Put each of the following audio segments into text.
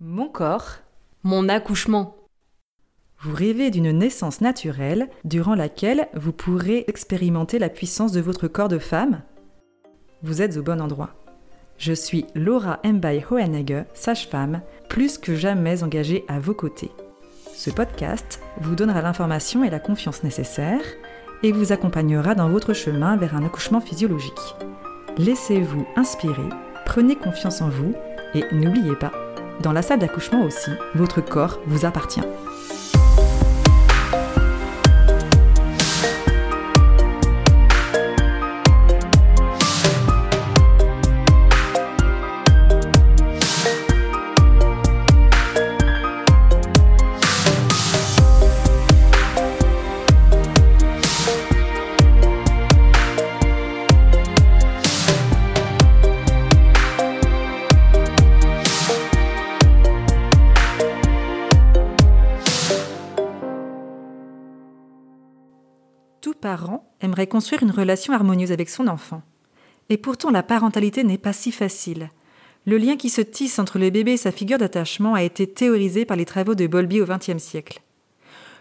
Mon corps, mon accouchement. Vous rêvez d'une naissance naturelle durant laquelle vous pourrez expérimenter la puissance de votre corps de femme Vous êtes au bon endroit. Je suis Laura Mbay Hohenegger, sage-femme, plus que jamais engagée à vos côtés. Ce podcast vous donnera l'information et la confiance nécessaires et vous accompagnera dans votre chemin vers un accouchement physiologique. Laissez-vous inspirer, prenez confiance en vous et n'oubliez pas, dans la salle d'accouchement aussi, votre corps vous appartient. Construire une relation harmonieuse avec son enfant. Et pourtant, la parentalité n'est pas si facile. Le lien qui se tisse entre le bébé et sa figure d'attachement a été théorisé par les travaux de Bowlby au XXe siècle.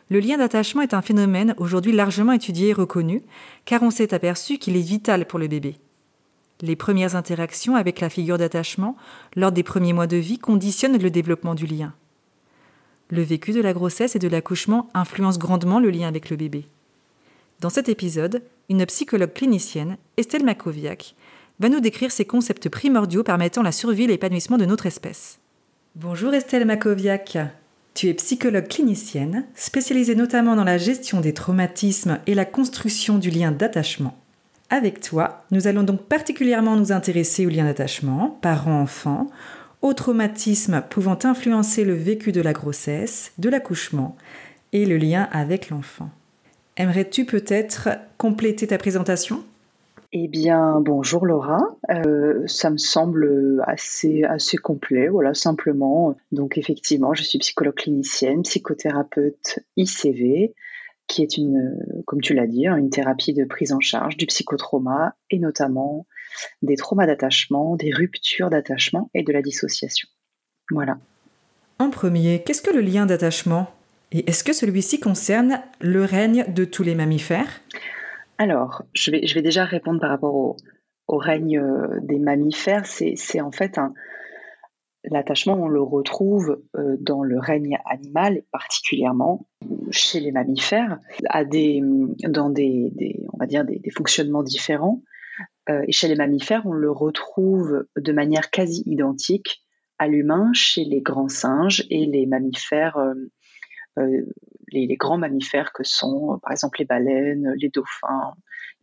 Le lien d'attachement est un phénomène aujourd'hui largement étudié et reconnu, car on s'est aperçu qu'il est vital pour le bébé. Les premières interactions avec la figure d'attachement lors des premiers mois de vie conditionnent le développement du lien. Le vécu de la grossesse et de l'accouchement influence grandement le lien avec le bébé. Dans cet épisode, une psychologue clinicienne, Estelle Makoviak, va nous décrire ces concepts primordiaux permettant la survie et l'épanouissement de notre espèce. Bonjour Estelle Makoviak. Tu es psychologue clinicienne, spécialisée notamment dans la gestion des traumatismes et la construction du lien d'attachement. Avec toi, nous allons donc particulièrement nous intéresser au lien d'attachement, parent-enfant, aux traumatismes pouvant influencer le vécu de la grossesse, de l'accouchement et le lien avec l'enfant. Aimerais-tu peut-être compléter ta présentation? Eh bien, bonjour Laura. Euh, ça me semble assez, assez complet, voilà, simplement. Donc, effectivement, je suis psychologue clinicienne, psychothérapeute ICV, qui est une, comme tu l'as dit, hein, une thérapie de prise en charge du psychotrauma et notamment des traumas d'attachement, des ruptures d'attachement et de la dissociation. Voilà. En premier, qu'est-ce que le lien d'attachement? Et est-ce que celui-ci concerne le règne de tous les mammifères? Alors, je vais, je vais déjà répondre par rapport au, règne euh, des mammifères. C'est en fait. L'attachement, on le retrouve euh, dans le règne animal, particulièrement chez les mammifères, à des, dans des, on va dire des, fonctionnements différents. Euh, et chez les mammifères, on le retrouve de manière quasi identique à l'humain chez les grands singes et les mammifères les, grands mammifères que sont, par exemple, les baleines, les dauphins,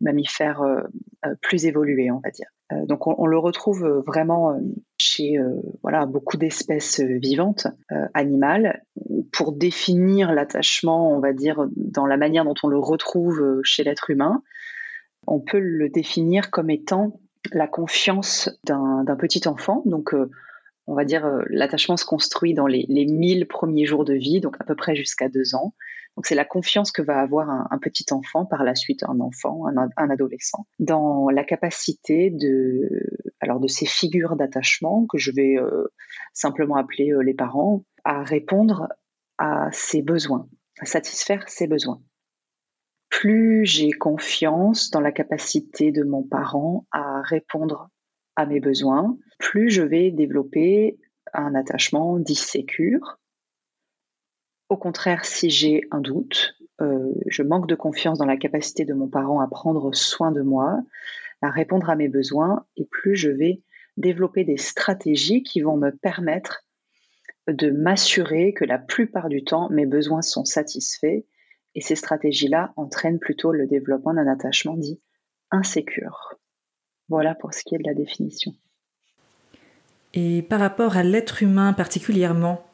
mammifères euh, euh, plus évolués, on va dire. Euh, donc, on, le retrouve vraiment chez voilà beaucoup d'espèces vivantes, animales. Pour définir l'attachement, on va dire, dans la manière dont on le retrouve chez l'être humain, on peut le définir comme étant la confiance d'un petit enfant. Donc, on va dire, euh, l'attachement se construit dans les, les 1000 premiers jours de vie, donc à peu près jusqu'à deux ans. Donc c'est la confiance que va avoir un, petit enfant, par la suite un enfant, un, adolescent, dans la capacité de, alors de ces figures d'attachement que je vais euh, simplement appeler euh, les parents, à répondre à ses besoins, à satisfaire ses besoins. Plus j'ai confiance dans la capacité de mon parent à répondre à mes besoins, plus je vais développer un attachement dit sécure. Au contraire, si j'ai un doute, euh, je manque de confiance dans la capacité de mon parent à prendre soin de moi, à répondre à mes besoins, et plus je vais développer des stratégies qui vont me permettre de m'assurer que la plupart du temps, mes besoins sont satisfaits. Et ces stratégies-là entraînent plutôt le développement d'un attachement dit insécure. Voilà pour ce qui est de la définition. Et par rapport à l'être humain particulièrement,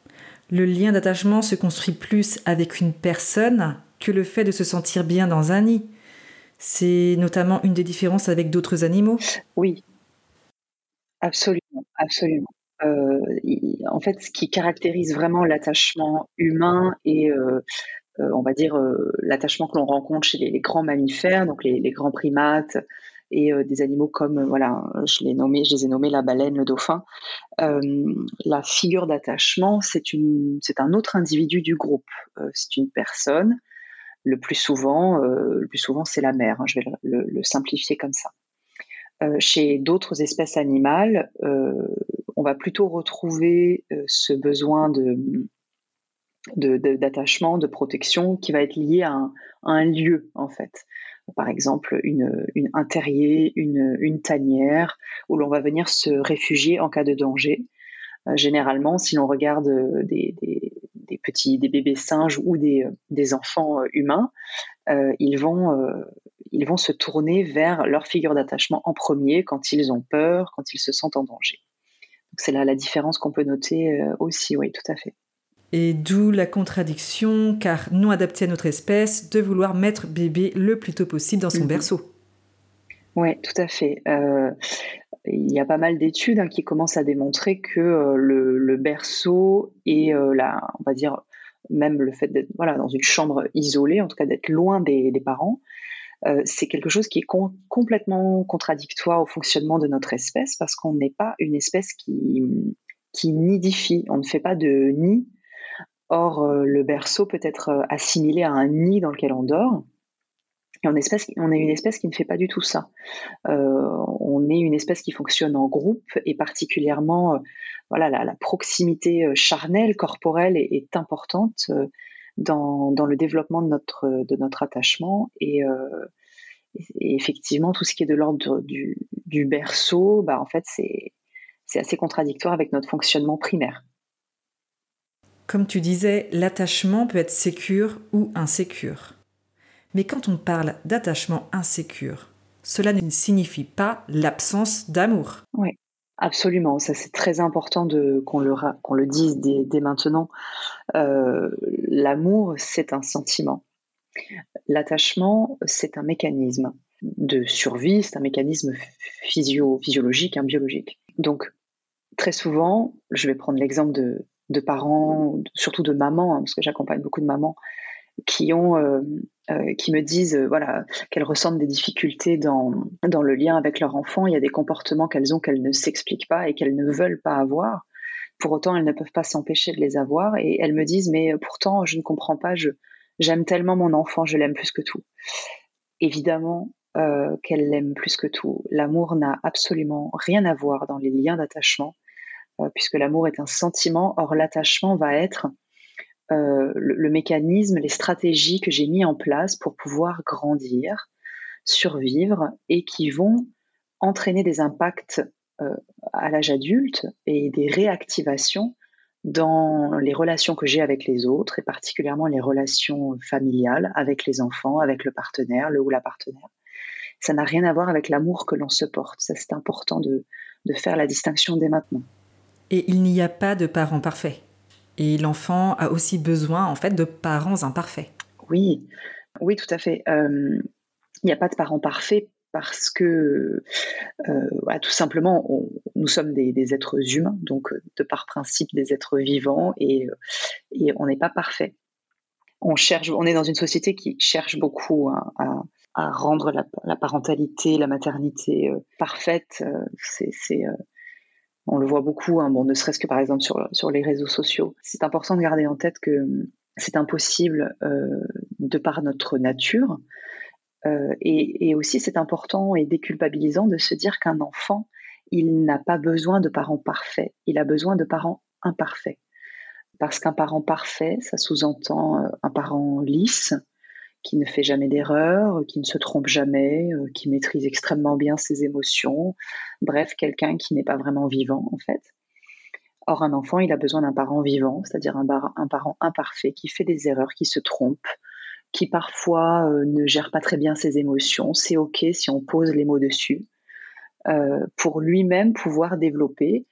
le lien d'attachement se construit plus avec une personne que le fait de se sentir bien dans un nid. C'est notamment une des différences avec d'autres animaux. Oui, absolument, absolument. Euh, en fait, ce qui caractérise vraiment l'attachement humain et euh, euh, on va dire l'attachement que l'on rencontre chez les, grands mammifères, donc les, les, grands primates, et des animaux comme, voilà, je, les nommé, je les ai nommés la baleine, le dauphin, la figure d'attachement, c'est un autre individu du groupe. c'est une personne. Le plus souvent, le souvent c'est la mère. Hein, je vais le, simplifier comme ça. chez d'autres espèces animales, on va plutôt retrouver ce besoin de d'attachement, de, protection qui va être lié à un, lieu en fait. Par exemple, une, un terrier, une, une tanière où l'on va venir se réfugier en cas de danger. Euh, généralement, si l'on regarde euh, des, des, petits, des bébés singes ou des, des enfants euh, humains, ils vont ils vont se tourner vers leur figure d'attachement en premier quand ils ont peur, quand ils se sentent en danger. C'est là la différence qu'on peut noter aussi, oui, tout à fait. Et d'où la contradiction, car non adapté à notre espèce, de vouloir mettre bébé le plus tôt possible dans son mhm. berceau. Oui, tout à fait. Euh, il y a pas mal d'études hein, qui commencent à démontrer que euh, le, berceau et euh, la, on va dire même le fait d'être voilà dans une chambre isolée, en tout cas d'être loin des, parents, c'est quelque chose qui est complètement contradictoire au fonctionnement de notre espèce parce qu'on n'est pas une espèce qui qui nidifie. On ne fait pas de nid Or, euh, le berceau peut être euh, assimilé à un nid dans lequel on dort. Et on, est une espèce qui ne fait pas du tout ça. Euh, on est une espèce qui fonctionne en groupe et particulièrement, voilà, la, proximité charnelle, corporelle est, importante dans, le développement de notre, attachement. Et, effectivement, tout ce qui est de l'ordre du, du, berceau, bah, en fait, c'est assez contradictoire avec notre fonctionnement primaire. Comme tu disais, l'attachement peut être sécure ou insécure. Mais quand on parle d'attachement insécure, cela ne signifie pas l'absence d'amour. Oui, absolument. Ça, c'est très important qu'on le, le dise dès, maintenant. Euh, l'amour, c'est un sentiment. L'attachement, c'est un mécanisme de survie, c'est un mécanisme physio, physiologique, hein, biologique. Donc, très souvent, je vais prendre l'exemple de, de parents, surtout de mamans, hein, parce que j'accompagne beaucoup de mamans, qui ont, euh, euh, qui me disent, euh, voilà, qu'elles ressentent des difficultés dans, dans le lien avec leur enfant. Il y a des comportements qu'elles ont qu'elles ne s'expliquent pas et qu'elles ne veulent pas avoir. Pour autant, elles ne peuvent pas s'empêcher de les avoir. Et elles me disent, mais pourtant, je ne comprends pas. J'aime tellement mon enfant, je l'aime plus que tout. Évidemment, qu'elle l'aime plus que tout. L'amour n'a absolument rien à voir dans les liens d'attachement puisque l'amour est un sentiment. Or, l'attachement va être euh, le, mécanisme, les stratégies que j'ai mis en place pour pouvoir grandir, survivre et qui vont entraîner des impacts euh, à l'âge adulte et des réactivations dans les relations que j'ai avec les autres et particulièrement les relations familiales avec les enfants, avec le partenaire, le ou la partenaire. Ça n'a rien à voir avec l'amour que l'on se porte. C'est important de faire la distinction dès maintenant. Et il n'y a pas de parents parfaits. Et l'enfant a aussi besoin, en fait, de parents imparfaits. Oui, oui, tout à fait. Euh, il n'y a pas de parents parfaits parce que, euh, tout simplement, nous sommes des, êtres humains, donc de par principe des êtres vivants, et, on n'est pas parfait. On cherche, on est dans une société qui cherche beaucoup à, rendre la, parentalité, la maternité euh, parfaite. c'est on le voit beaucoup, hein, bon, ne serait-ce que par exemple sur, sur les réseaux sociaux. C'est important de garder en tête que hum, c'est impossible euh, de par notre nature. Euh, et, aussi, c'est important et déculpabilisant de se dire qu'un enfant, il n'a pas besoin de parents parfaits, il a besoin de parents imparfaits. Parce qu'un parent parfait, ça sous-entend euh, un parent lisse, qui ne fait jamais d'erreur, qui ne se trompe jamais, euh, qui maîtrise extrêmement bien ses émotions, bref, quelqu'un qui n'est pas vraiment vivant en fait. Or, un enfant, il a besoin d'un parent vivant, c'est-à-dire un, parent imparfait, qui fait des erreurs, qui se trompe, qui parfois euh, ne gère pas très bien ses émotions. C'est OK si on pose les mots dessus, euh, pour lui-même pouvoir développer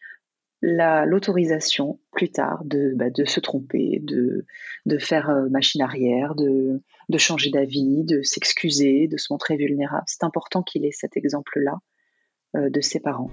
l'autorisation plus tard de, bah, de se tromper, de, de faire euh, machine arrière, de, de changer d'avis, de s'excuser, de se montrer vulnérable. C'est important qu'il ait cet exemple-là euh, de ses parents.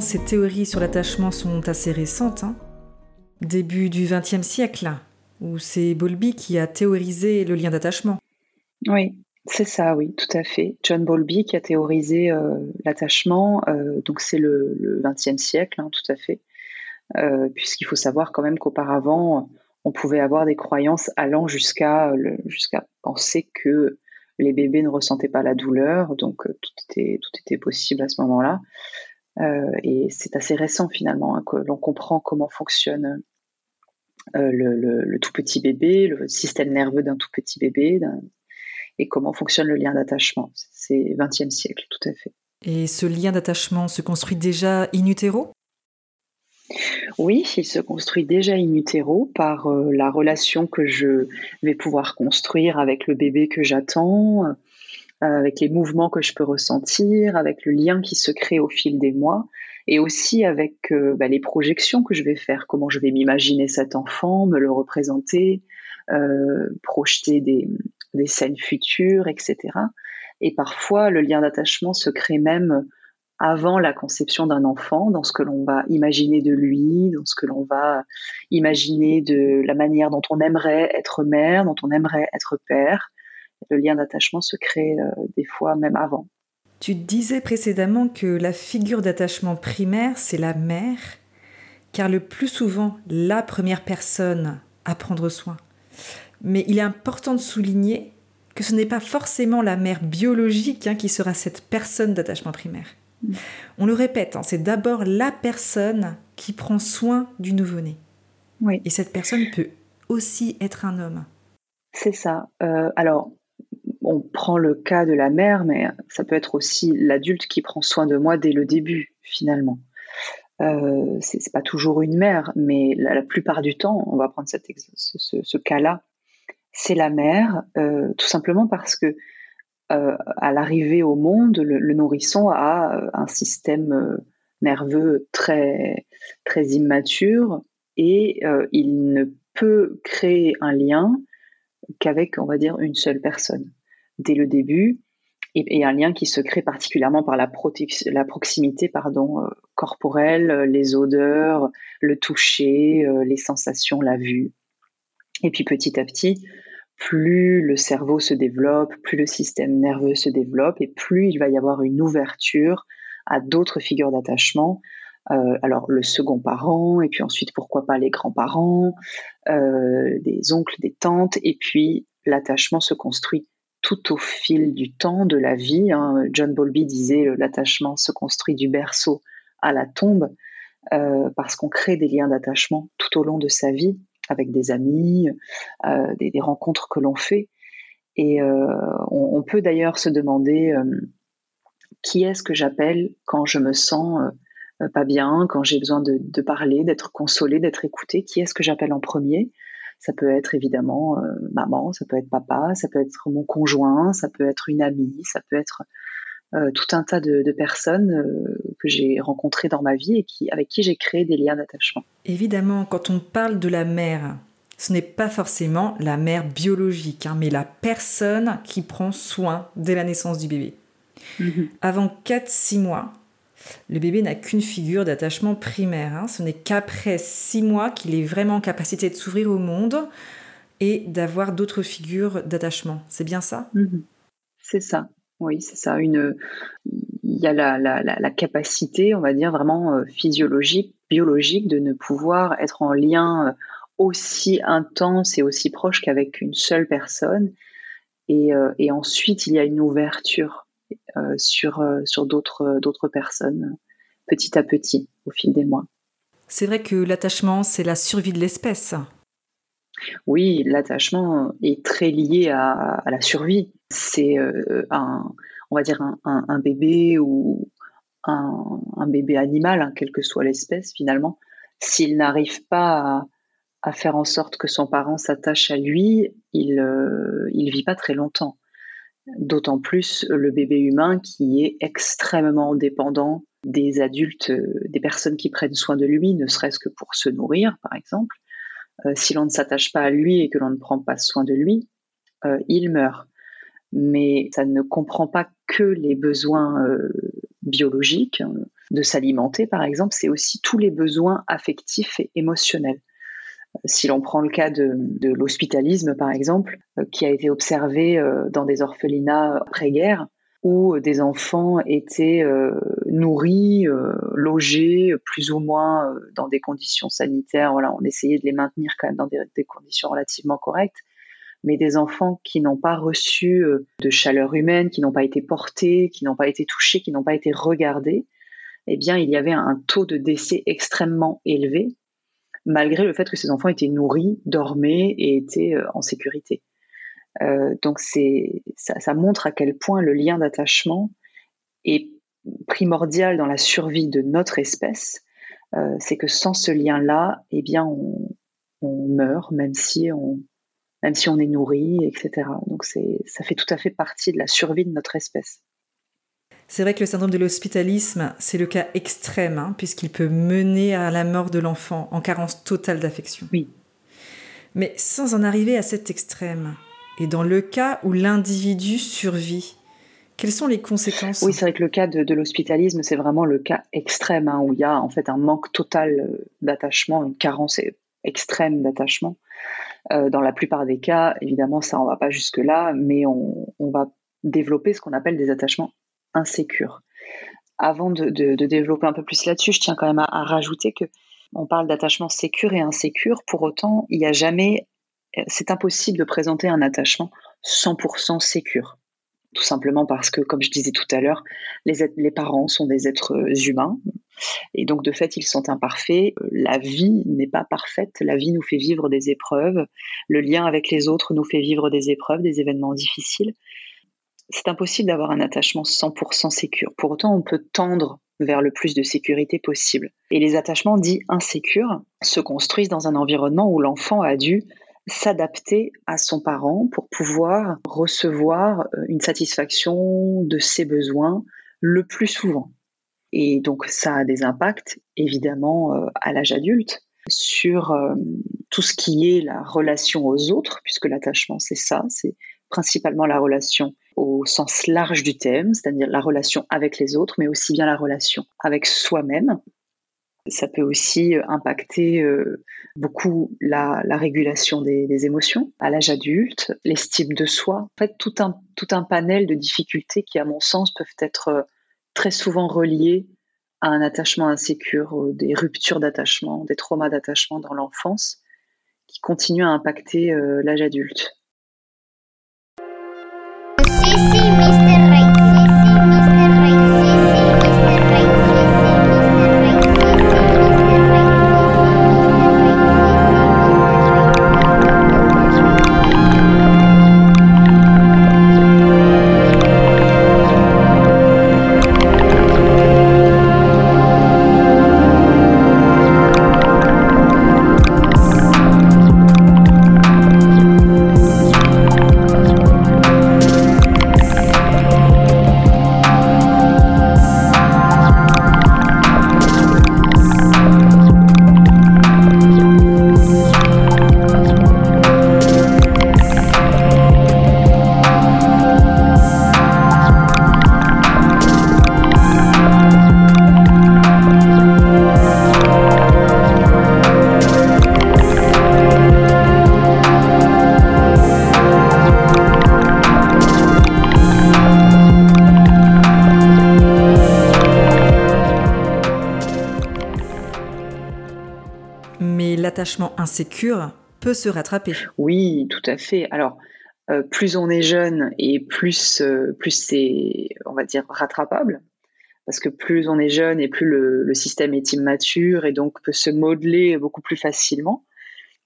Ces théories sur l'attachement sont assez récentes. Hein. Début du XXe siècle, où c'est Bowlby qui a théorisé le lien d'attachement. Oui, c'est ça, oui, tout à fait. John Bowlby qui a théorisé euh, l'attachement, euh, donc c'est le XXe siècle, hein, tout à fait. Euh, puisqu'il faut savoir quand même qu'auparavant, on pouvait avoir des croyances allant jusqu'à penser que les bébés ne ressentaient pas la douleur, donc tout était possible à ce moment-là. Euh, et c'est assez récent finalement hein, que l'on comprend comment fonctionne euh, le, tout petit bébé, le système nerveux d'un tout petit bébé, et comment fonctionne le lien d'attachement. C'est 20e siècle, tout à fait. Et ce lien d'attachement se construit déjà in utero? Oui, il se construit déjà in utero par euh, la relation que je vais pouvoir construire avec le bébé que j'attends, avec les mouvements que je peux ressentir, avec le lien qui se crée au fil des mois, et aussi avec euh, bah, les projections que je vais faire, comment je vais m'imaginer cet enfant, me le représenter, euh, projeter des, scènes futures, etc. Et parfois, le lien d'attachement se crée même avant la conception d'un enfant, dans ce que l'on va imaginer de lui, dans ce que l'on va imaginer de la manière dont on aimerait être mère, dont on aimerait être père le lien d'attachement se crée euh, des fois même avant. Tu disais précédemment que la figure d'attachement primaire, c'est la mère, car le plus souvent, la première personne à prendre soin. Mais il est important de souligner que ce n'est pas forcément la mère biologique hein, qui sera cette personne d'attachement primaire. Mm. On le répète, hein, c'est d'abord la personne qui prend soin du nouveau-né. Oui. Et cette personne peut aussi être un homme. C'est ça. Euh, alors, on prend le cas de la mère, mais ça peut être aussi l'adulte qui prend soin de moi dès le début, finalement. Euh, c'est pas toujours une mère, mais la, plupart du temps, on va prendre ce, cas-là, c'est la mère, euh, tout simplement parce que euh, à l'arrivée au monde, le, nourrisson a euh, un système nerveux très très immature et il ne peut créer un lien qu'avec, on va dire, une seule personne dès le début, et, un lien qui se crée particulièrement par la, proximité pardon, euh, corporelle, euh, les odeurs, le toucher, euh, les sensations, la vue. Et puis petit à petit, plus le cerveau se développe, plus le système nerveux se développe, et plus il va y avoir une ouverture à d'autres figures d'attachement. alors le second parent, et puis ensuite pourquoi pas les grands-parents, des oncles, des tantes, et puis l'attachement se construit tout au fil du temps de la vie. Hein. John Bowlby disait euh, l'attachement se construit du berceau à la tombe euh, parce qu'on crée des liens d'attachement tout au long de sa vie avec des amis, euh, des, rencontres que l'on fait. Et on, peut d'ailleurs se demander qui est-ce que j'appelle quand je me sens pas bien, quand j'ai besoin de, de parler, d'être consolé, d'être écouté. Qui est-ce que j'appelle en premier? Ça peut être évidemment euh, maman, ça peut être papa, ça peut être mon conjoint, ça peut être une amie, ça peut être euh, tout un tas de, personnes euh, que j'ai rencontrées dans ma vie et qui, avec qui j'ai créé des liens d'attachement. Évidemment, quand on parle de la mère, ce n'est pas forcément la mère biologique, hein, mais la personne qui prend soin dès la naissance du bébé. Mm-hmm. Avant 4-6 mois, le bébé n'a qu'une figure d'attachement primaire. Hein. Ce n'est qu'après six mois qu'il est vraiment en capacité de s'ouvrir au monde et d'avoir d'autres figures d'attachement. C'est bien ça? Mhm. C'est ça. Oui, c'est ça. Une, il y a la, capacité, on va dire vraiment euh, physiologique, biologique, de ne pouvoir être en lien euh, aussi intense et aussi proche qu'avec une seule personne. Et, euh, et ensuite, il y a une ouverture sur, euh, sur d'autres, d'autres personnes petit à petit au fil des mois. C'est vrai que l'attachement, c'est la survie de l'espèce. Oui, l'attachement est très lié à, la survie. C'est euh, un, on va dire un, bébé ou un, bébé animal, hein, quelle que soit l'espèce finalement. S'il n'arrive pas à, faire en sorte que son parent s'attache à lui, il ne vit pas très longtemps. D'autant plus le bébé humain qui est extrêmement dépendant des adultes, euh, des personnes qui prennent soin de lui, ne serait-ce que pour se nourrir, par exemple. Euh, si l'on ne s'attache pas à lui et que l'on ne prend pas soin de lui, euh, il meurt. Mais ça ne comprend pas que les besoins biologiques. de s'alimenter, par exemple, c'est aussi tous les besoins affectifs et émotionnels. Si l'on prend le cas de, l'hospitalisme, par exemple, euh, qui a été observé euh, dans des orphelinats après-guerre, où des enfants étaient euh, nourris, logés, plus ou moins dans des conditions sanitaires. Voilà, on essayait de les maintenir quand même dans des conditions relativement correctes mais des enfants qui n'ont pas reçu de chaleur humaine, qui n'ont pas été portés, qui n'ont pas été touchés, qui n'ont pas été regardés, eh bien, il y avait un taux de décès extrêmement élevé, malgré le fait que ces enfants étaient nourris, dormaient et étaient euh, en sécurité. Euh, donc, ça, montre à quel point le lien d'attachement est primordial dans la survie de notre espèce. c'est que sans ce lien-là, eh bien, on meurt, même si on est nourri, etc. Donc ça fait tout à fait partie de la survie de notre espèce. C'est vrai que le syndrome de l'hospitalisme, c'est le cas extrême, hein, puisqu'il peut mener à la mort de l'enfant en carence totale d'affection. Oui. Mais sans en arriver à cet extrême, et dans le cas où l'individu survit, quelles sont les conséquences? Oui, c'est vrai que le cas de, l'hospitalisme, c'est vraiment le cas extrême, hein, où il y a en fait un manque total euh, d'attachement, une carence extrême d'attachement. Euh, dans la plupart des cas, évidemment, ça on va pas jusque là, mais on, va développer ce qu'on appelle des attachements insécures. Avant de, développer un peu plus là-dessus, je tiens quand même à, rajouter que on parle d'attachement sécure et insécure. Pour autant, il n'y a jamais, c'est impossible de présenter un attachement 100% sécure tout simplement parce que, comme je disais tout à l'heure, les, parents sont des êtres humains, et donc de fait, ils sont imparfaits. La vie n'est pas parfaite, la vie nous fait vivre des épreuves, le lien avec les autres nous fait vivre des épreuves, des événements difficiles. C'est impossible d'avoir un attachement 100% sécure. Pour autant, on peut tendre vers le plus de sécurité possible. Et les attachements dits insécures se construisent dans un environnement où l'enfant a dû s'adapter à son parent pour pouvoir recevoir euh, une satisfaction de ses besoins le plus souvent. Et donc ça a des impacts évidemment euh, à l'âge adulte sur euh, tout ce qui est la relation aux autres, puisque l'attachement c'est ça, c'est principalement la relation au sens large du thème, c'est-à-dire la relation avec les autres, mais aussi bien la relation avec soi-même, ça peut aussi euh, impacter euh, beaucoup la, régulation des, émotions à l'âge adulte, l'estime de soi. En fait, tout un, tout un panel de difficultés qui, à mon sens, peuvent être euh, très souvent reliées à un attachement insécure, des ruptures d'attachement, des traumas d'attachement dans l'enfance qui continuent à impacter l'âge adulte. Insécure peut se rattraper. Oui, tout à fait. Alors, euh, plus on est jeune et plus, euh, plus c'est, on va dire, rattrapable. Parce que plus on est jeune et plus le, système est immature et donc peut se modeler beaucoup plus facilement.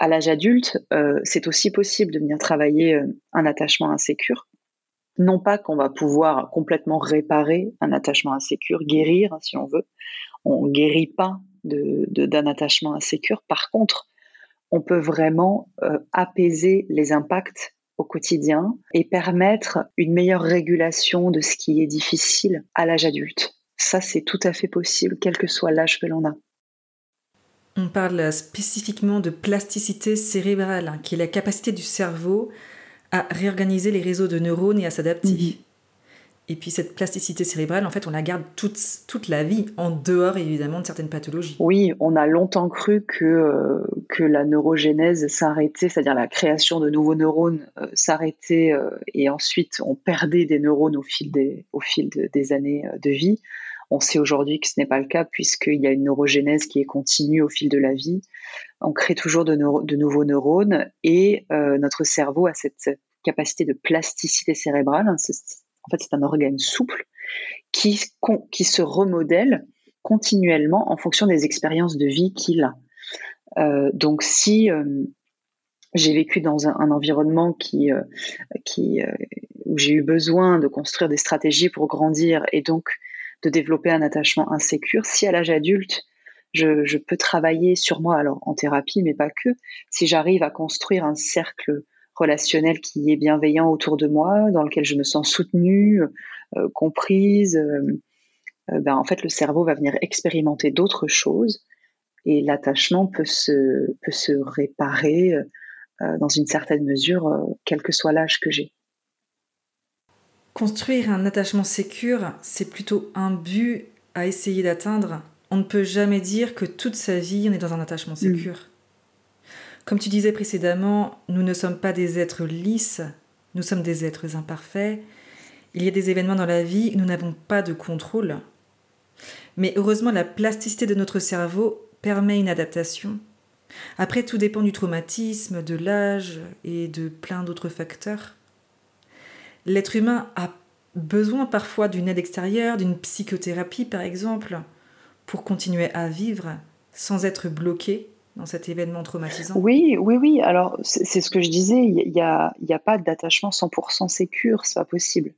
À l'âge adulte, euh, c'est aussi possible de venir travailler un attachement insécure. Non pas qu'on va pouvoir complètement réparer un attachement insécure, guérir si on veut. On guérit pas d'un de, attachement insécure. Par contre, on peut vraiment euh, apaiser les impacts au quotidien et permettre une meilleure régulation de ce qui est difficile à l'âge adulte. Ça, c'est tout à fait possible, quel que soit l'âge que l'on a. On parle spécifiquement de plasticité cérébrale, hein, qui est la capacité du cerveau à réorganiser les réseaux de neurones et à s'adapter. Et puis cette plasticité cérébrale, en fait, on la garde toute, toute la vie, en dehors évidemment de certaines pathologies. Oui, on a longtemps cru que, euh, que la neurogénèse s'arrêtait, c'est-à-dire la création de nouveaux neurones euh, s'arrêtait euh, et ensuite on perdait des neurones au fil des, au fil des années de vie. On sait aujourd'hui que ce n'est pas le cas puisqu'il y a une neurogénèse qui est continue au fil de la vie. On crée toujours de, de nouveaux neurones et notre cerveau a cette capacité de plasticité cérébrale, en fait, c'est un organe souple qui, se remodèle continuellement en fonction des expériences de vie qu'il a. Euh, donc, si euh, j'ai vécu dans un, environnement euh, où j'ai eu besoin de construire des stratégies pour grandir et donc de développer un attachement insécure, si à l'âge adulte, je, peux travailler sur moi, alors en thérapie, mais pas que, si j'arrive à construire un cercle relationnel qui est bienveillant autour de moi, dans lequel je me sens soutenue, euh, comprise, euh, euh, ben, en fait, le cerveau va venir expérimenter d'autres choses et l'attachement peut se, peut se réparer dans une certaine mesure, quel que soit l'âge que j'ai. Construire un attachement sécure, c'est plutôt un but à essayer d'atteindre. On ne peut jamais dire que toute sa vie on est dans un attachement mm. sécure. Comme tu disais précédemment, nous ne sommes pas des êtres lisses, nous sommes des êtres imparfaits. Il y a des événements dans la vie nous n'avons pas de contrôle. Mais heureusement, la plasticité de notre cerveau permet une adaptation. Après, tout dépend du traumatisme, de l'âge et de plein d'autres facteurs. L'être humain a besoin parfois d'une aide extérieure, d'une psychothérapie par exemple, pour continuer à vivre sans être bloqué cet événement traumatisant? Oui, oui, oui. Alors, c'est ce que je disais. Il n'y a, y a pas d'attachement 100% sécure. C'est pas possible.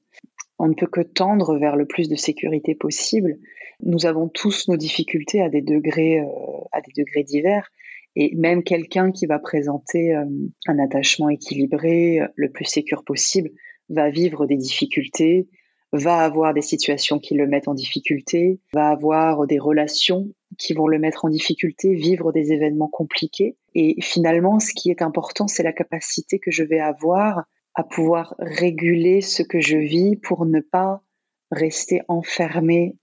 On ne peut que tendre vers le plus de sécurité possible. Nous avons tous nos difficultés à des degrés, euh, divers. Et même quelqu'un qui va présenter euh, un attachement équilibré, le plus sécure possible, va vivre des difficultés, va avoir des situations qui le mettent en difficulté, va avoir des relations qui vont le mettre en difficulté, vivre des événements compliqués. Et finalement, ce qui est important, c'est la capacité que je vais avoir à pouvoir réguler ce que je vis pour ne pas rester enfermé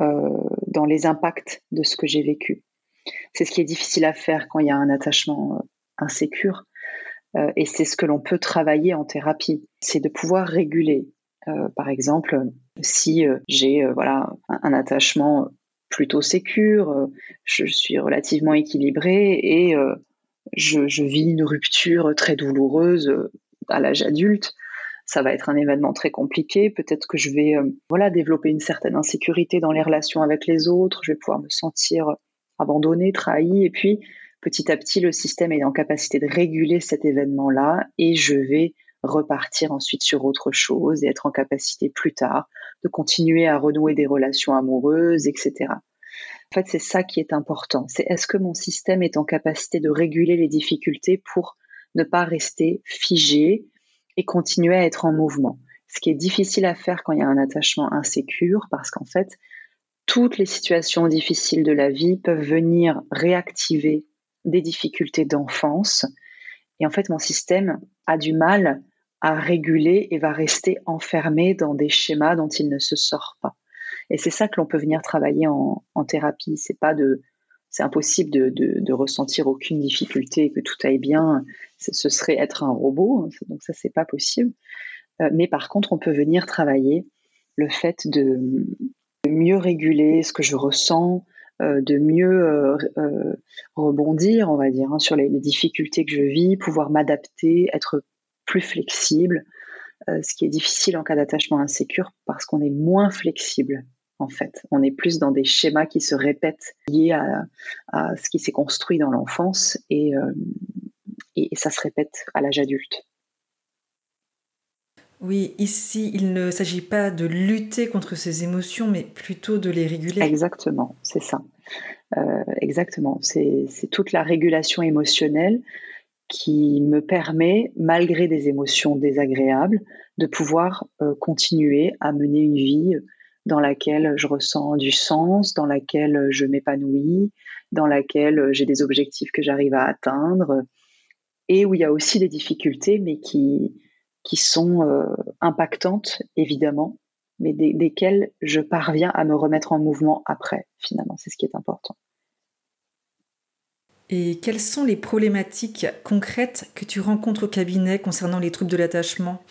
euh, dans les impacts de ce que j'ai vécu. C'est ce qui est difficile à faire quand il y a un attachement euh, insécure. Euh, et c'est ce que l'on peut travailler en thérapie, c'est de pouvoir réguler euh, par exemple, si j'ai voilà un, attachement plutôt sécure, je suis relativement équilibrée et je, je, vis une rupture très douloureuse à l'âge adulte, ça va être un événement très compliqué. Peut-être que je vais voilà développer une certaine insécurité dans les relations avec les autres. Je vais pouvoir me sentir abandonnée, trahie. Et puis petit à petit, le système est en capacité de réguler cet événement-là et je vais repartir ensuite sur autre chose et être en capacité plus tard de continuer à renouer des relations amoureuses, etc. En fait, c'est ça qui est important. C'est est-ce que mon système est en capacité de réguler les difficultés pour ne pas rester figé et continuer à être en mouvement? Ce qui est difficile à faire quand il y a un attachement insécure parce qu'en fait, toutes les situations difficiles de la vie peuvent venir réactiver des difficultés d'enfance. Et en fait, mon système a du mal à réguler et va rester enfermé dans des schémas dont il ne se sort pas. Et c'est ça que l'on peut venir travailler en, thérapie. C'est pas de, c'est impossible de, de, ressentir aucune difficulté et que tout aille bien. Ce serait être un robot, donc ça c'est pas possible. Euh, mais par contre, on peut venir travailler le fait de, mieux réguler ce que je ressens, euh, de mieux euh, rebondir, on va dire, hein, sur les, difficultés que je vis, pouvoir m'adapter, être plus flexible, euh, ce qui est difficile en cas d'attachement insécure parce qu'on est moins flexible en fait. On est plus dans des schémas qui se répètent liés à, ce qui s'est construit dans l'enfance et, euh, et, ça se répète à l'âge adulte. Oui, ici, il ne s'agit pas de lutter contre ces émotions, mais plutôt de les réguler. Exactement, c'est ça. Euh, exactement. C'est toute la régulation émotionnelle qui me permet, malgré des émotions désagréables, de pouvoir euh, continuer à mener une vie dans laquelle je ressens du sens, dans laquelle je m'épanouis, dans laquelle j'ai des objectifs que j'arrive à atteindre, et où il y a aussi des difficultés, mais qui, qui sont euh, impactantes, évidemment, mais desquels je parviens à me remettre en mouvement après, finalement. C'est ce qui est important. Et quelles sont les problématiques concrètes que tu rencontres au cabinet concernant les troubles de l'attachement?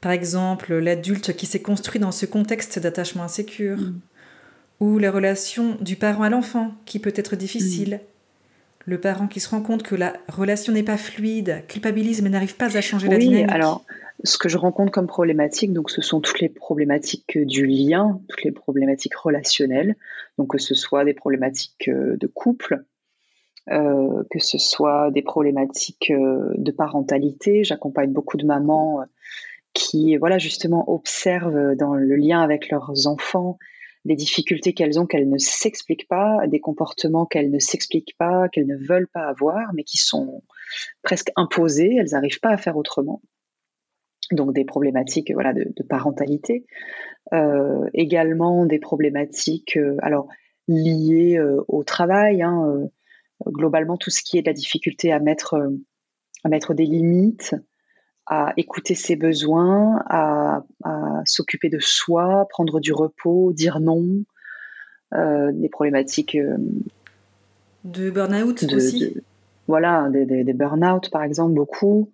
Par exemple, l'adulte qui s'est construit dans ce contexte d'attachement insécure, mm. ou la relation du parent à l'enfant qui peut être difficile, mm. le parent qui se rend compte que la relation n'est pas fluide, culpabilise mais n'arrive pas à changer la dynamique. Alors, ce que je rencontre comme problématique, donc ce sont toutes les problématiques du lien, toutes les problématiques relationnelles, donc que ce soit des problématiques euh, de couple, euh, que ce soit des problématiques euh, de parentalité. J'accompagne beaucoup de mamans euh, qui, voilà, justement, observent dans le lien avec leurs enfants des difficultés qu'elles ont, qu'elles ne s'expliquent pas, des comportements qu'elles ne s'expliquent pas, qu'elles ne veulent pas avoir, mais qui sont presque imposés. Elles n'arrivent pas à faire autrement. Donc des problématiques, voilà, de, parentalité. également des problématiques, alors liées au travail. Hein, globalement tout ce qui est de la difficulté à mettre, euh, à mettre des limites, à écouter ses besoins, à, s'occuper de soi, prendre du repos, dire non, euh, des problématiques euh, de burn-out aussi. voilà, des, burn-out par exemple, beaucoup.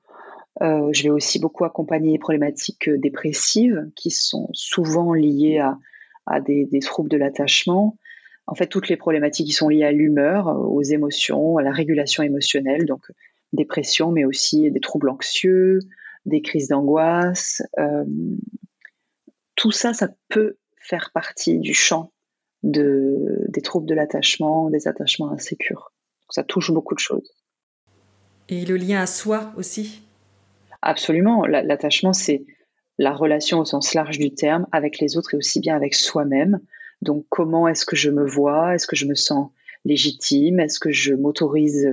je vais aussi beaucoup accompagner les problématiques dépressives qui sont souvent liées à, des, des, troubles de l'attachement en fait toutes les problématiques qui sont liées à l'humeur, euh, aux émotions, à la régulation émotionnelle, donc dépression, mais aussi des troubles anxieux, des crises d'angoisse. Euh, tout ça, ça peut faire partie du champ de, des troubles de l'attachement, des attachements insécures. ça touche beaucoup de choses. Et le lien à soi aussi? Absolument. L'attachement, c'est la relation au sens large du terme avec les autres et aussi bien avec soi-même. Donc comment est-ce que je me vois? Est-ce que je me sens légitime? Est-ce que je m'autorise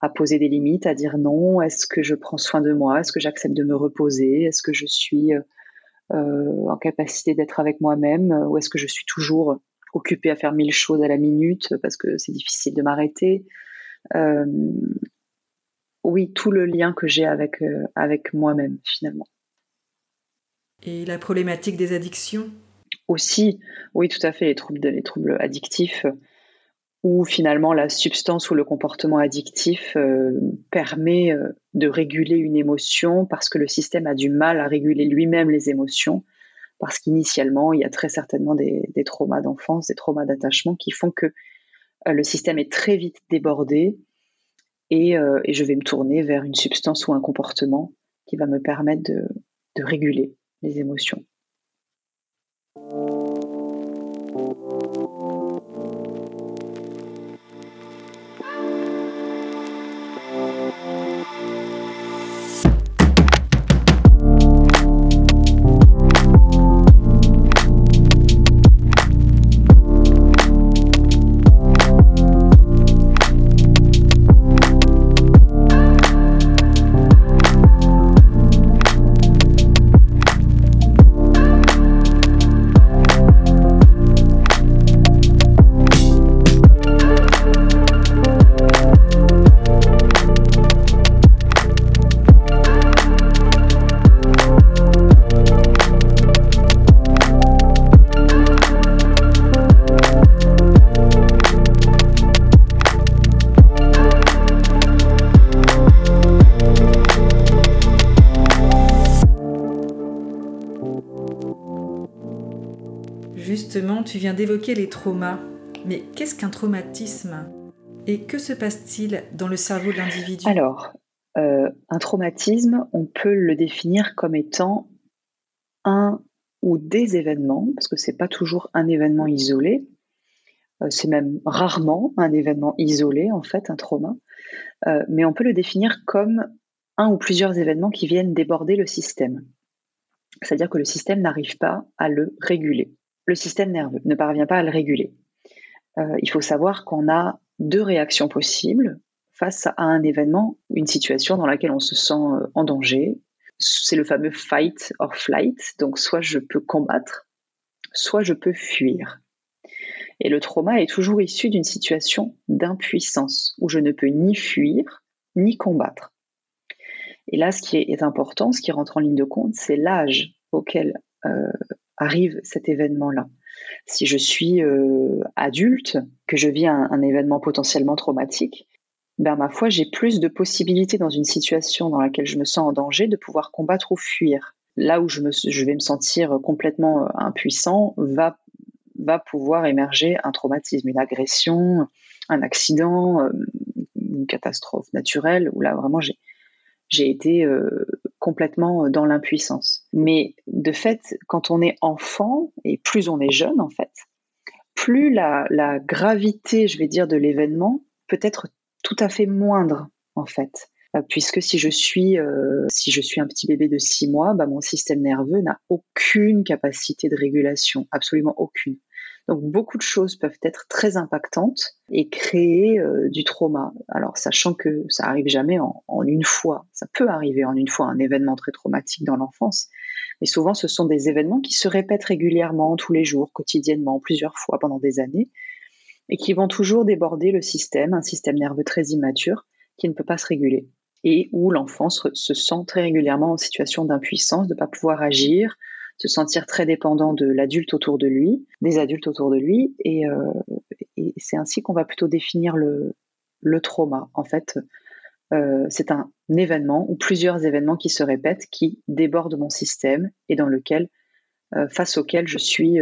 à poser des limites, à dire non? Est-ce que je prends soin de moi? Est-ce que j'accepte de me reposer? Est-ce que je suis euh, en capacité d'être avec moi-même? Ou est-ce que je suis toujours occupée à faire mille choses à la minute parce que c'est difficile de m'arrêter? Euh, Oui, tout le lien que j'ai avec, euh, avec moi-même finalement. Et la problématique des addictions? Aussi, oui, tout à fait, les troubles, les troubles addictifs, euh, où finalement la substance ou le comportement addictif euh, permet euh, de réguler une émotion parce que le système a du mal à réguler lui-même les émotions, parce qu'initialement, il y a très certainement des, traumas d'enfance, des traumas d'attachement qui font que le système est très vite débordé et, je vais me tourner vers une substance ou un comportement qui va me permettre de réguler les émotions. you tu viens d'évoquer les traumas. Mais qu'est-ce qu'un traumatisme? Et que se passe-t-il dans le cerveau de l'individu? Alors, euh, un traumatisme, on peut le définir comme étant un ou des événements, parce que c'est pas toujours un événement isolé, euh, c'est même rarement un événement isolé, en fait, un trauma, euh, mais on peut le définir comme un ou plusieurs événements qui viennent déborder le système. C'est-à-dire que le système n'arrive pas à le réguler le système nerveux ne parvient pas à le réguler. Euh, il faut savoir qu'on a deux réactions possibles face à un événement, une situation dans laquelle on se sent euh, en danger. C'est le fameux fight or flight. Donc soit je peux combattre, soit je peux fuir. Et le trauma est toujours issu d'une situation d'impuissance où je ne peux ni fuir ni combattre. Et là, ce qui est important, ce qui rentre en ligne de compte, c'est l'âge auquel euh, arrive cet événement-là. Si je suis euh, adulte, que je vis un, événement potentiellement traumatique, ben ma foi, j'ai plus de possibilités dans une situation dans laquelle je me sens en danger de pouvoir combattre ou fuir. Là où je, vais me sentir complètement euh, impuissant, va, va pouvoir émerger un traumatisme, une agression, un accident, euh, une catastrophe naturelle, où là vraiment j'ai été complètement dans l'impuissance. Mais de fait, quand on est enfant, et plus on est jeune en fait, plus la, gravité, je vais dire, de l'événement peut être tout à fait moindre en fait. Euh, puisque si je suis euh, si je suis un petit bébé de six mois, bah, mon système nerveux n'a aucune capacité de régulation, absolument aucune. Donc beaucoup de choses peuvent être très impactantes et créer euh, du trauma. Alors sachant que ça arrive jamais en, une fois, ça peut arriver en une fois un événement très traumatique dans l'enfance, mais souvent ce sont des événements qui se répètent régulièrement, tous les jours, quotidiennement, plusieurs fois pendant des années, et qui vont toujours déborder le système, un système nerveux très immature qui ne peut pas se réguler et où l'enfant se, sent très régulièrement en situation d'impuissance, de ne pas pouvoir agir, se sentir très dépendant de l'adulte autour de lui, des adultes autour de lui, et, euh, c'est ainsi qu'on va plutôt définir le, le trauma. En fait, euh, c'est un événement ou plusieurs événements qui se répètent, qui débordent mon système et dans lequel, euh, face auquel je suis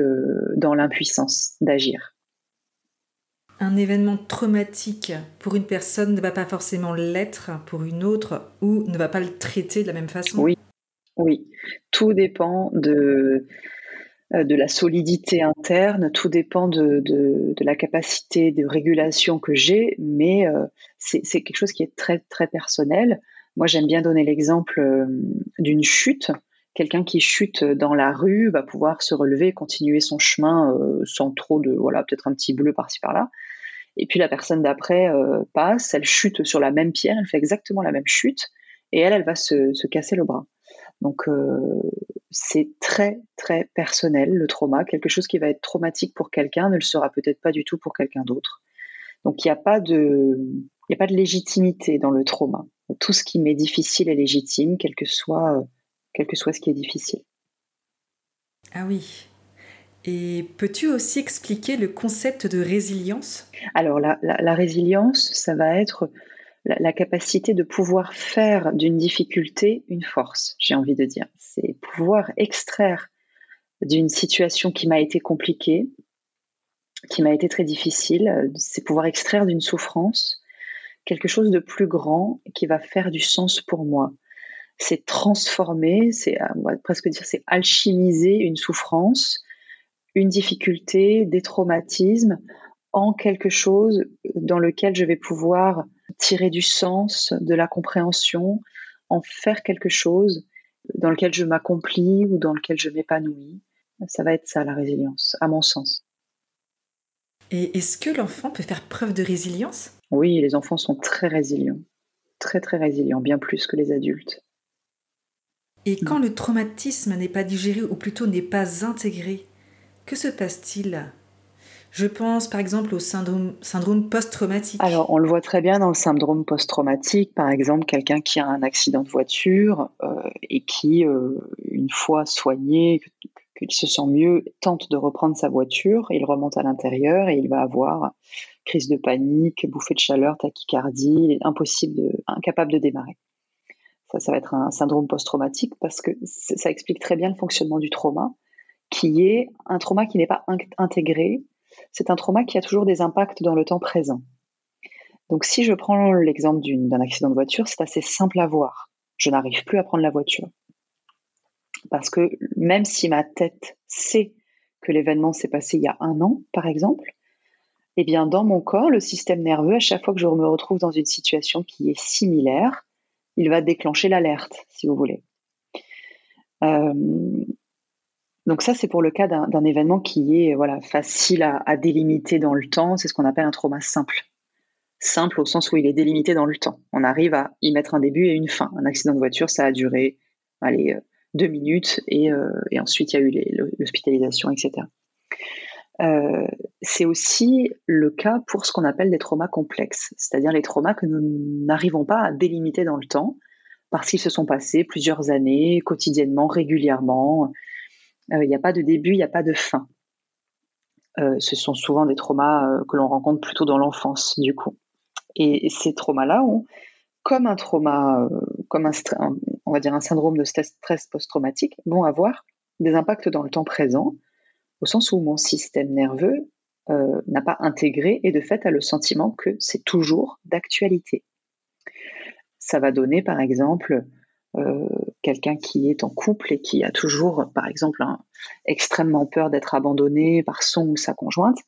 dans l'impuissance d'agir. Un événement traumatique pour une personne ne va pas forcément l'être pour une autre ou ne va pas le traiter de la même façon. Oui, oui, tout dépend de, euh, de la solidité interne, tout dépend de, la capacité de régulation que j'ai, mais euh, c'est quelque chose qui est très, très personnel. Moi, j'aime bien donner l'exemple euh, d'une chute. Quelqu'un qui chute dans la rue va pouvoir se relever, continuer son chemin sans trop de, voilà, peut-être un petit bleu par-ci par-là. Et puis la personne d'après passe, elle chute sur la même pierre, elle fait exactement la même chute, et elle, elle va se casser le bras. Donc euh, c'est très très personnel le trauma. Quelque chose qui va être traumatique pour quelqu'un ne le sera peut-être pas du tout pour quelqu'un d'autre. Donc il n'y a pas de il a pas de légitimité dans le trauma. Tout ce qui m'est difficile est légitime, quel que soit quel que soit ce qui est difficile. Ah oui. Et peux-tu aussi expliquer le concept de résilience? Alors la, la, résilience, ça va être la, capacité de pouvoir faire d'une difficulté une force, j'ai envie de dire. C'est pouvoir extraire d'une situation qui m'a été compliquée, qui m'a été très difficile, c'est pouvoir extraire d'une souffrance quelque chose de plus grand qui va faire du sens pour moi. C'est transformer, c'est va presque dire c'est alchimiser une souffrance, une difficulté, des traumatismes en quelque chose dans lequel je vais pouvoir tirer du sens, de la compréhension, en faire quelque chose dans lequel je m'accomplis ou dans lequel je m'épanouis. Ça va être ça la résilience, à mon sens. Et est-ce que l'enfant peut faire preuve de résilience? Oui, les enfants sont très résilients, très très résilients, bien plus que les adultes. Et quand le traumatisme n'est pas digéré ou plutôt n'est pas intégré, que se passe-t-il? Je pense par exemple au syndrome, post-traumatique. Alors, on le voit très bien dans le syndrome post-traumatique. Par exemple, quelqu'un qui a un accident de voiture euh, et qui, euh, une fois soigné, qu'il se sent mieux, tente de reprendre sa voiture. Il remonte à l'intérieur et il va avoir crise de panique, bouffée de chaleur, tachycardie, il est impossible, incapable de démarrer. Ça, ça va être un syndrome post-traumatique parce que ça explique très bien le fonctionnement du trauma, qui est un trauma qui n'est pas intégré c'est un trauma qui a toujours des impacts dans le temps présent. Donc si je prends l'exemple d'un accident de voiture, c'est assez simple à voir. Je n'arrive plus à prendre la voiture. Parce que même si ma tête sait que l'événement s'est passé il y a un an, par exemple, eh bien dans mon corps, le système nerveux, à chaque fois que je me retrouve dans une situation qui est similaire, il va déclencher l'alerte, si vous voulez. Euh, donc ça, c'est pour le cas d'un événement qui est voilà facile à, délimiter dans le temps. C'est ce qu'on appelle un trauma simple. Simple au sens où il est délimité dans le temps. On arrive à y mettre un début et une fin. Un accident de voiture, ça a duré allez, euh, deux minutes et, euh, et ensuite il y a eu l'hospitalisation, etc. Euh, c'est aussi le cas pour ce qu'on appelle des traumas complexes, c'est-à-dire les traumas que nous n'arrivons pas à délimiter dans le temps parce qu'ils se sont passés plusieurs années, quotidiennement, régulièrement, Il n'y a pas de début, il n'y a pas de fin. ce sont souvent des traumas que l'on rencontre plutôt dans l'enfance, du coup. Et, ces traumas-là ont, comme un trauma, comme un, on va dire un syndrome de stress post-traumatique, vont avoir des impacts dans le temps présent, au sens où mon système nerveux euh, n'a pas intégré et de fait a le sentiment que c'est toujours d'actualité. Ça va donner par exemple euh, quelqu'un qui est en couple et qui a toujours par exemple extrêmement peur d'être abandonné par son ou sa conjointe.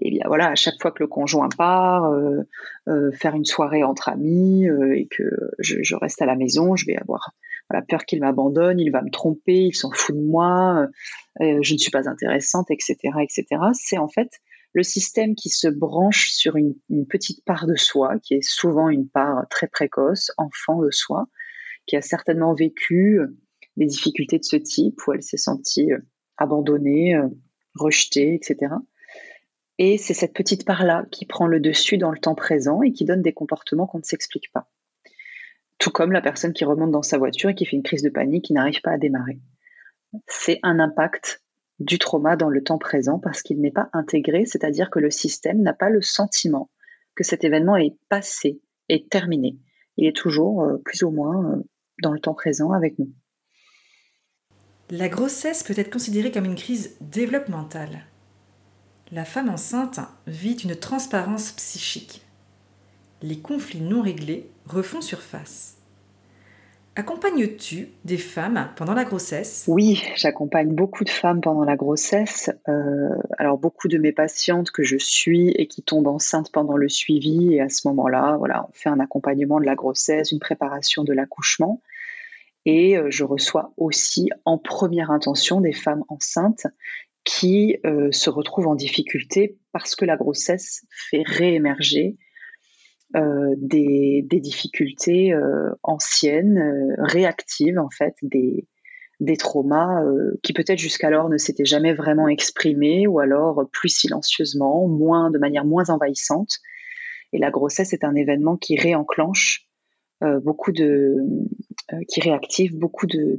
Et bien voilà, à chaque fois que le conjoint part, euh, faire une soirée entre amis et que je, reste à la maison, je vais avoir voilà, peur qu'il m'abandonne, il va me tromper, il s'en fout de moi, euh, je ne suis pas intéressante, etc., etc. C'est en fait le système qui se branche sur une, petite part de soi, qui est souvent une part très précoce, enfant de soi, qui a certainement vécu euh, des difficultés de ce type, où elle s'est sentie euh, abandonnée, rejetée, etc. Et c'est cette petite part-là qui prend le dessus dans le temps présent et qui donne des comportements qu'on ne s'explique pas. Tout comme la personne qui remonte dans sa voiture et qui fait une crise de panique, qui n'arrive pas à démarrer. C'est un impact du trauma dans le temps présent parce qu'il n'est pas intégré, c'est-à-dire que le système n'a pas le sentiment que cet événement est passé, est terminé. Il est toujours euh, plus ou moins euh, dans le temps présent avec nous. La grossesse peut être considérée comme une crise développementale. La femme enceinte vit une transparence psychique les conflits non réglés refont surface. Accompagnes-tu des femmes pendant la grossesse? Oui, j'accompagne beaucoup de femmes pendant la grossesse. Euh, alors beaucoup de mes patientes que je suis et qui tombent enceintes pendant le suivi et à ce moment-là, voilà, on fait un accompagnement de la grossesse, une préparation de l'accouchement. Et euh, je reçois aussi en première intention des femmes enceintes qui euh, se retrouvent en difficulté parce que la grossesse fait réémerger euh, des, difficultés anciennes, réactives en fait, des, des traumas qui peut-être jusqu'alors ne s'étaient jamais vraiment exprimés ou alors plus silencieusement, moins de manière moins envahissante. Et la grossesse est un événement qui réenclenche beaucoup de, qui réactive beaucoup de,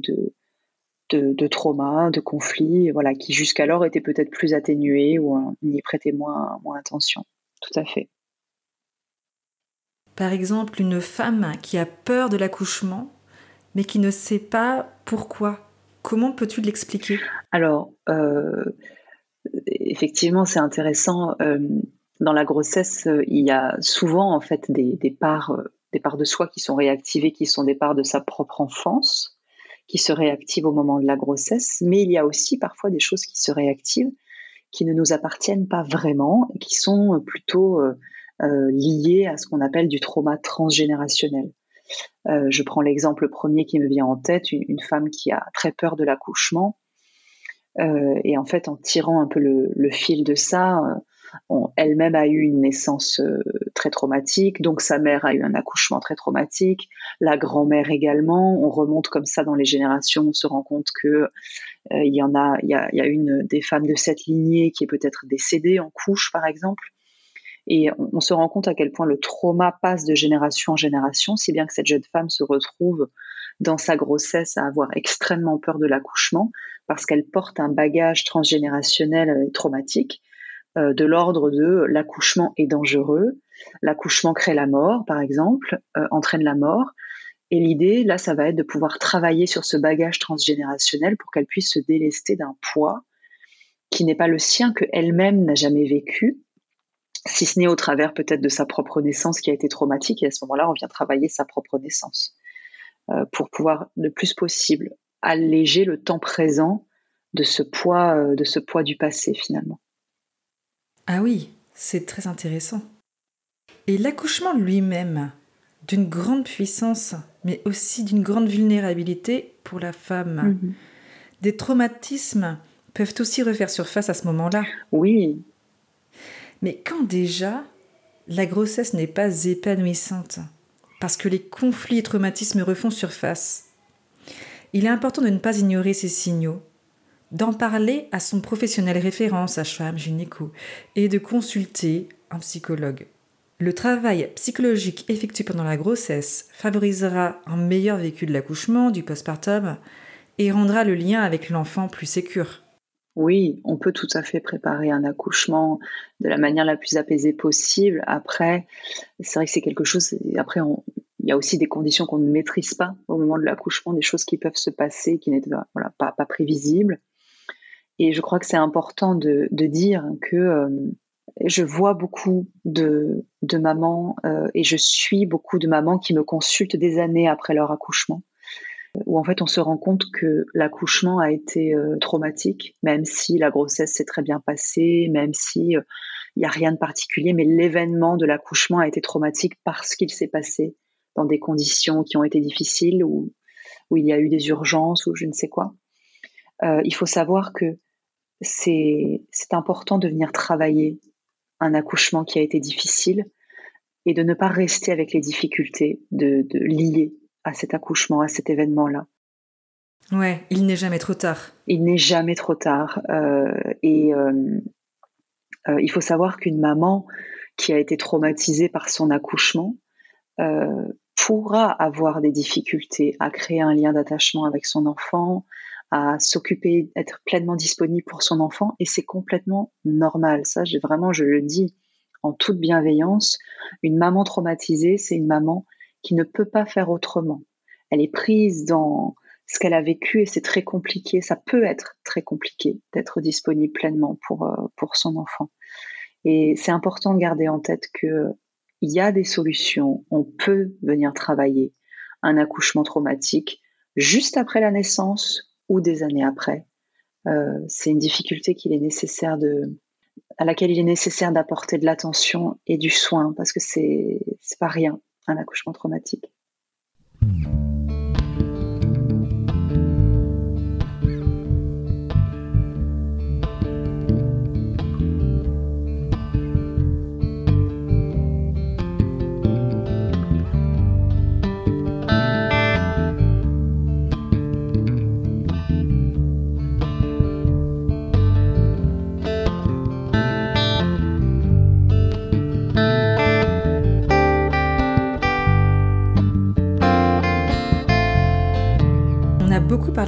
de, de, traumas, de conflits, voilà, qui jusqu'alors étaient peut-être plus atténués ou on y prêtait moins, moins attention. Tout à fait. Par exemple, une femme qui a peur de l'accouchement, mais qui ne sait pas pourquoi. Comment peux-tu l'expliquer? Alors, euh, effectivement, c'est intéressant. Euh, dans la grossesse, il y a souvent en fait des, parts, des parts de soi qui sont réactivées, qui sont des parts de sa propre enfance, qui se réactivent au moment de la grossesse. Mais il y a aussi parfois des choses qui se réactivent qui ne nous appartiennent pas vraiment et qui sont plutôt euh, euh, liées à ce qu'on appelle du trauma transgénérationnel. Euh, je prends l'exemple premier qui me vient en tête, une, femme qui a très peur de l'accouchement. Euh, et en fait, en tirant un peu le, fil de ça, elle-même a eu une naissance très traumatique, donc sa mère a eu un accouchement très traumatique, la grand-mère également. On remonte comme ça dans les générations, on se rend compte que il y en a, il y a, y a, une des femmes de cette lignée qui est peut-être décédée en couche, par exemple. Et on, se rend compte à quel point le trauma passe de génération en génération, si bien que cette jeune femme se retrouve dans sa grossesse à avoir extrêmement peur de l'accouchement parce qu'elle porte un bagage transgénérationnel traumatique euh, de l'ordre de l'accouchement est dangereux, l'accouchement crée la mort, par exemple, euh, entraîne la mort. Et l'idée, là, ça va être de pouvoir travailler sur ce bagage transgénérationnel pour qu'elle puisse se délester d'un poids qui n'est pas le sien, que elle-même n'a jamais vécu, si ce n'est au travers peut-être de sa propre naissance qui a été traumatique. Et à ce moment-là, on vient travailler sa propre naissance euh, pour pouvoir le plus possible alléger le temps présent de ce poids, de ce poids du passé finalement. Ah oui, c'est très intéressant. Et l'accouchement lui-même, d'une grande puissance, mais aussi d'une grande vulnérabilité pour la femme. Mhm. Des traumatismes peuvent aussi refaire surface à ce moment-là. Oui, mais quand déjà la grossesse n'est pas épanouissante, parce que les conflits et traumatismes refont surface, il est important de ne pas ignorer ces signaux, d'en parler à son professionnel référent, sage-femme, gynéco, et de consulter un psychologue. Le travail psychologique effectué pendant la grossesse favorisera un meilleur vécu de l'accouchement, du postpartum, et rendra le lien avec l'enfant plus sécure. Oui, on peut tout à fait préparer un accouchement de la manière la plus apaisée possible. Après, c'est vrai que c'est quelque chose. Après, il y a aussi des conditions qu'on ne maîtrise pas au moment de l'accouchement, des choses qui peuvent se passer qui n'étaient pas, pas prévisibles. Et je crois que c'est important de, dire que euh, je vois beaucoup de, mamans euh, et je suis beaucoup de mamans qui me consultent des années après leur accouchement où en fait on se rend compte que l'accouchement a été euh, traumatique, même si la grossesse s'est très bien passée, même si il n'y a rien de particulier, mais l'événement de l'accouchement a été traumatique parce qu'il s'est passé dans des conditions qui ont été difficiles, ou où il y a eu des urgences, ou je ne sais quoi. il faut savoir que c'est important de venir travailler un accouchement qui a été difficile et de ne pas rester avec les difficultés de, de lier à cet accouchement, à cet événement-là. Ouais, il n'est jamais trop tard. Il n'est jamais trop tard. Euh, et euh, euh, il faut savoir qu'une maman qui a été traumatisée par son accouchement pourra avoir des difficultés à créer un lien d'attachement avec son enfant, à s'occuper, être pleinement disponible pour son enfant, et c'est complètement normal. Ça, j'ai vraiment, je le dis en toute bienveillance, une maman traumatisée, c'est une maman qui ne peut pas faire autrement. Elle est prise dans ce qu'elle a vécu et c'est très compliqué. Ça peut être très compliqué d'être disponible pleinement pour, euh, pour son enfant. Et c'est important de garder en tête que il y a des solutions. On peut venir travailler un accouchement traumatique juste après la naissance ou des années après. Euh, c'est une difficulté qu'il est nécessaire de, à laquelle il est nécessaire d'apporter de l'attention et du soin parce que c'est c'est pas rien un accouchement traumatique.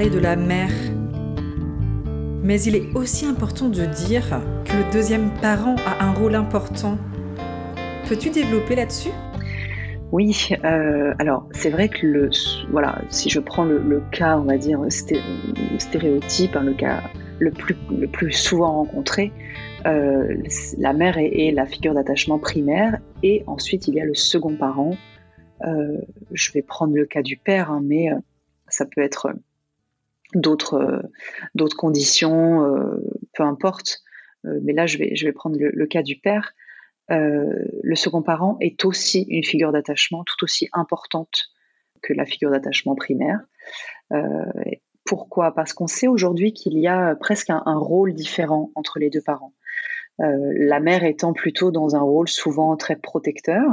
De la mère. Mais il est aussi important de dire que le deuxième parent a un rôle important. Peux-tu développer là-dessus? Oui, euh, alors c'est vrai que le, voilà, si je prends le, cas, on va dire stéréotype, hein, le cas le plus, le plus souvent rencontré, euh, la mère est, la figure d'attachement primaire et ensuite il y a le second parent. Euh, je vais prendre le cas du père, hein, mais ça peut être d'autres euh, d'autres conditions, euh, peu importe. Euh, mais là, je vais, je vais prendre le, cas du père. le second parent est aussi une figure d'attachement tout aussi importante que la figure d'attachement primaire. pourquoi? Parce qu'on sait aujourd'hui qu'il y a presque un, rôle différent entre les deux parents. la mère étant plutôt dans un rôle souvent très protecteur,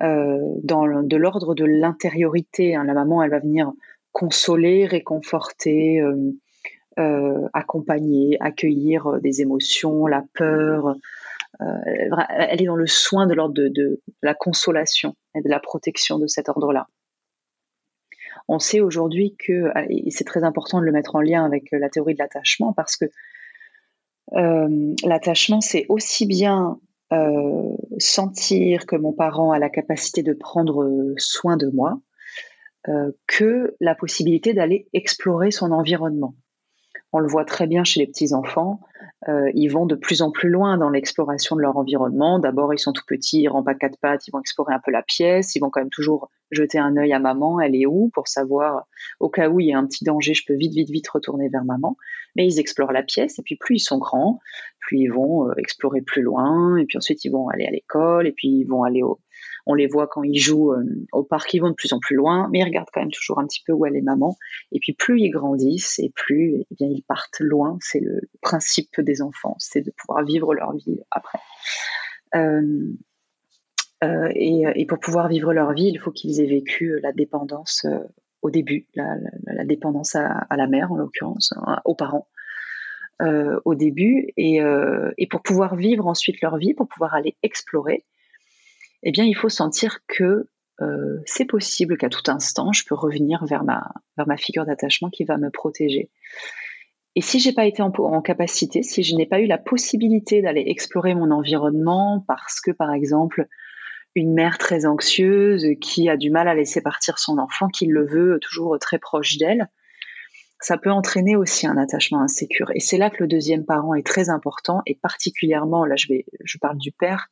dans de l'ordre de l'intériorité. Hein. La maman, elle va venir consoler, réconforter, euh, euh, accompagner, accueillir euh, des émotions, la peur. elle est dans le soin de l'ordre de, la consolation et de la protection de cet ordre-là. On sait aujourd'hui que, et c'est très important de le mettre en lien avec la théorie de l'attachement, parce que l'attachement, c'est aussi bien sentir que mon parent a la capacité de prendre soin de moi, euh, que la possibilité d'aller explorer son environnement. On le voit très bien chez les petits-enfants, euh, ils vont de plus en plus loin dans l'exploration de leur environnement. D'abord, ils sont tout petits, ils rampent à quatre pattes, ils vont explorer un peu la pièce, ils vont quand même toujours jeter un œil à maman, elle est où, pour savoir, au cas où il y a un petit danger, je peux vite, vite, vite retourner vers maman. Mais ils explorent la pièce, et puis plus ils sont grands, plus ils vont euh, explorer plus loin, et puis ensuite ils vont aller à l'école, et puis ils vont aller au, on les voit quand ils jouent euh, au parc, ils vont de plus en plus loin, mais ils regardent quand même toujours un petit peu où est maman. Et puis plus ils grandissent et plus eh bien ils partent loin. C'est le principe des enfants, c'est de pouvoir vivre leur vie après. Euh, euh, et, pour pouvoir vivre leur vie, il faut qu'ils aient vécu la dépendance au début, la, dépendance à, la mère en l'occurrence, hein, aux parents. au début et, pour pouvoir vivre ensuite leur vie, pour pouvoir aller explorer, eh bien, il faut sentir que euh, c'est possible qu'à tout instant, je peux revenir vers ma, vers ma figure d'attachement qui va me protéger. Et si j'ai pas été en, capacité, si je n'ai pas eu la possibilité d'aller explorer mon environnement parce que, par exemple, une mère très anxieuse qui a du mal à laisser partir son enfant, qui le veut toujours très proche d'elle, ça peut entraîner aussi un attachement insécure. Et c'est là que le deuxième parent est très important, et particulièrement, là je, vais, je parle du père,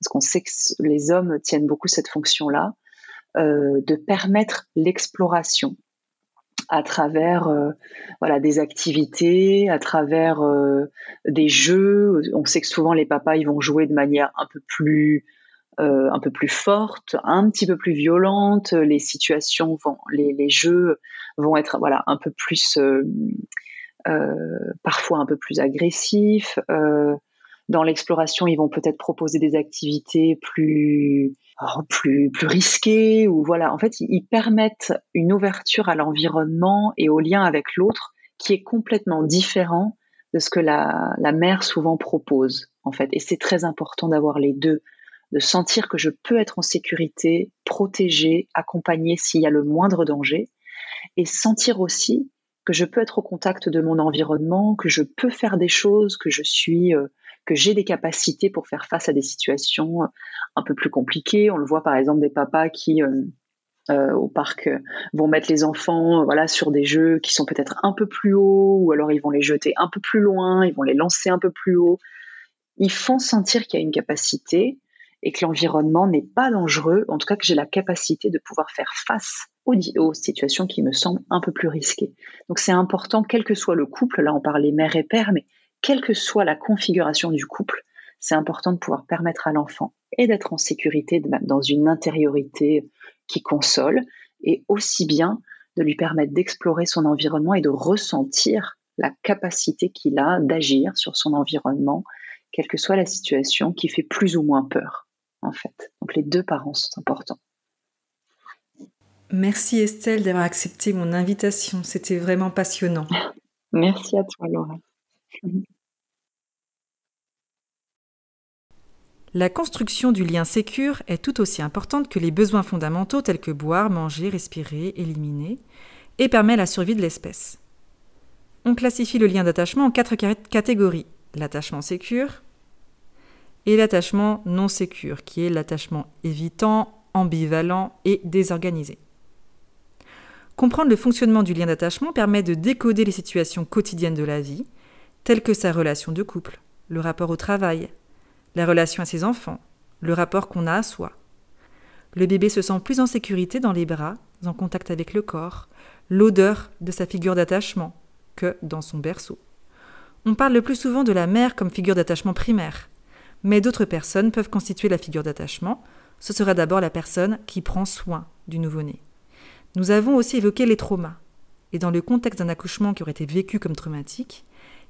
parce qu'on sait que les hommes tiennent beaucoup cette fonction-là, euh, de permettre l'exploration à travers euh, des activités, à travers euh, des jeux. On sait que souvent les papas vont jouer de manière un peu plus un forte, un petit peu plus violente. Les situations vont, les, jeux vont être un peu plus parfois un peu plus agressifs dans l'exploration, ils vont peut-être proposer des activités plus oh, plus plus risquées ou voilà. En fait, ils permettent une ouverture à l'environnement et au lien avec l'autre qui est complètement différent de ce que la, la mère souvent propose en fait. Et c'est très important d'avoir les deux, de sentir que je peux être en sécurité, protégée, accompagnée s'il y a le moindre danger, et sentir aussi que je peux être au contact de mon environnement, que je peux faire des choses, que je suis euh, que j'ai des capacités pour faire face à des situations euh, un peu plus compliquées. On le voit par exemple des papas qui euh, euh, au parc vont mettre les enfants voilà sur des jeux qui sont peut-être un peu plus hauts ou alors ils vont les jeter un peu plus loin, ils vont les lancer un peu plus haut. Ils font sentir qu'il y a une capacité et que l'environnement n'est pas dangereux, en tout cas que j'ai la capacité de pouvoir faire face aux, aux, situations qui me semblent un peu plus risquées. Donc c'est important, quel que soit le couple, là on parlait mère et père, mais quelle que soit la configuration du couple, c'est important de pouvoir permettre à l'enfant et d'être en sécurité dans une intériorité qui console et aussi bien de lui permettre d'explorer son environnement et de ressentir la capacité qu'il a d'agir sur son environnement, quelle que soit la situation, qui fait plus ou moins peur, en fait. Donc les deux parents sont importants. Merci Estelle d'avoir accepté mon invitation, c'était vraiment passionnant. Merci à toi Laura. La construction du lien sécure est tout aussi importante que les besoins fondamentaux tels que boire, manger, respirer, éliminer, et permet la survie de l'espèce. On classifie le lien d'attachement en quatre catégories l'attachement sécure et l'attachement non sécure, qui est l'attachement évitant, ambivalent et désorganisé. Comprendre le fonctionnement du lien d'attachement permet de décoder les situations quotidiennes de la vie, telles que sa relation de couple, le rapport au travail, la relation à ses enfants, le rapport qu'on a à soi. Le bébé se sent plus en sécurité dans les bras, en contact avec le corps, l'odeur de sa figure d'attachement, que dans son berceau. On parle le plus souvent de la mère comme figure d'attachement primaire, mais d'autres personnes peuvent constituer la figure d'attachement. Ce sera d'abord la personne qui prend soin du nouveau-né. Nous avons aussi évoqué les traumas. Et dans le contexte d'un accouchement qui aurait été vécu comme traumatique,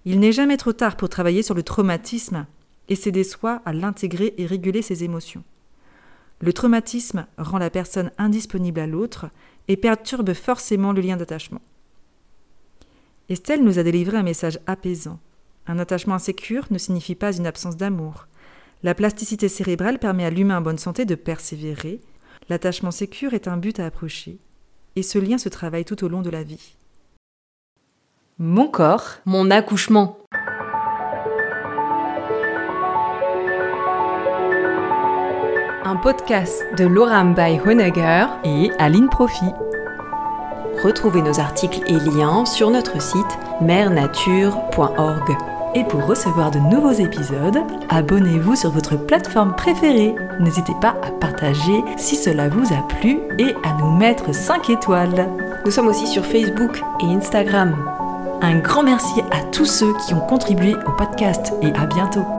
il n'est jamais trop tard pour travailler sur le traumatisme et s'aider soi à l'intégrer et réguler ses émotions. Le traumatisme rend la personne indisponible à l'autre et perturbe forcément le lien d'attachement. Estelle nous a délivré un message apaisant. Un attachement insécure ne signifie pas une absence d'amour. La plasticité cérébrale permet à l'humain en bonne santé de persévérer. L'attachement sécure est un but à approcher. Et ce lien se travaille tout au long de la vie. Mon corps, mon accouchement. Podcast de Laura by Honegger et Aline Profi. Retrouvez nos articles et liens sur notre site mernature.org. Et pour recevoir de nouveaux épisodes, abonnez-vous sur votre plateforme préférée. N'hésitez pas à partager si cela vous a plu et à nous mettre 5 étoiles. Nous sommes aussi sur Facebook et Instagram. Un grand merci à tous ceux qui ont contribué au podcast et à bientôt.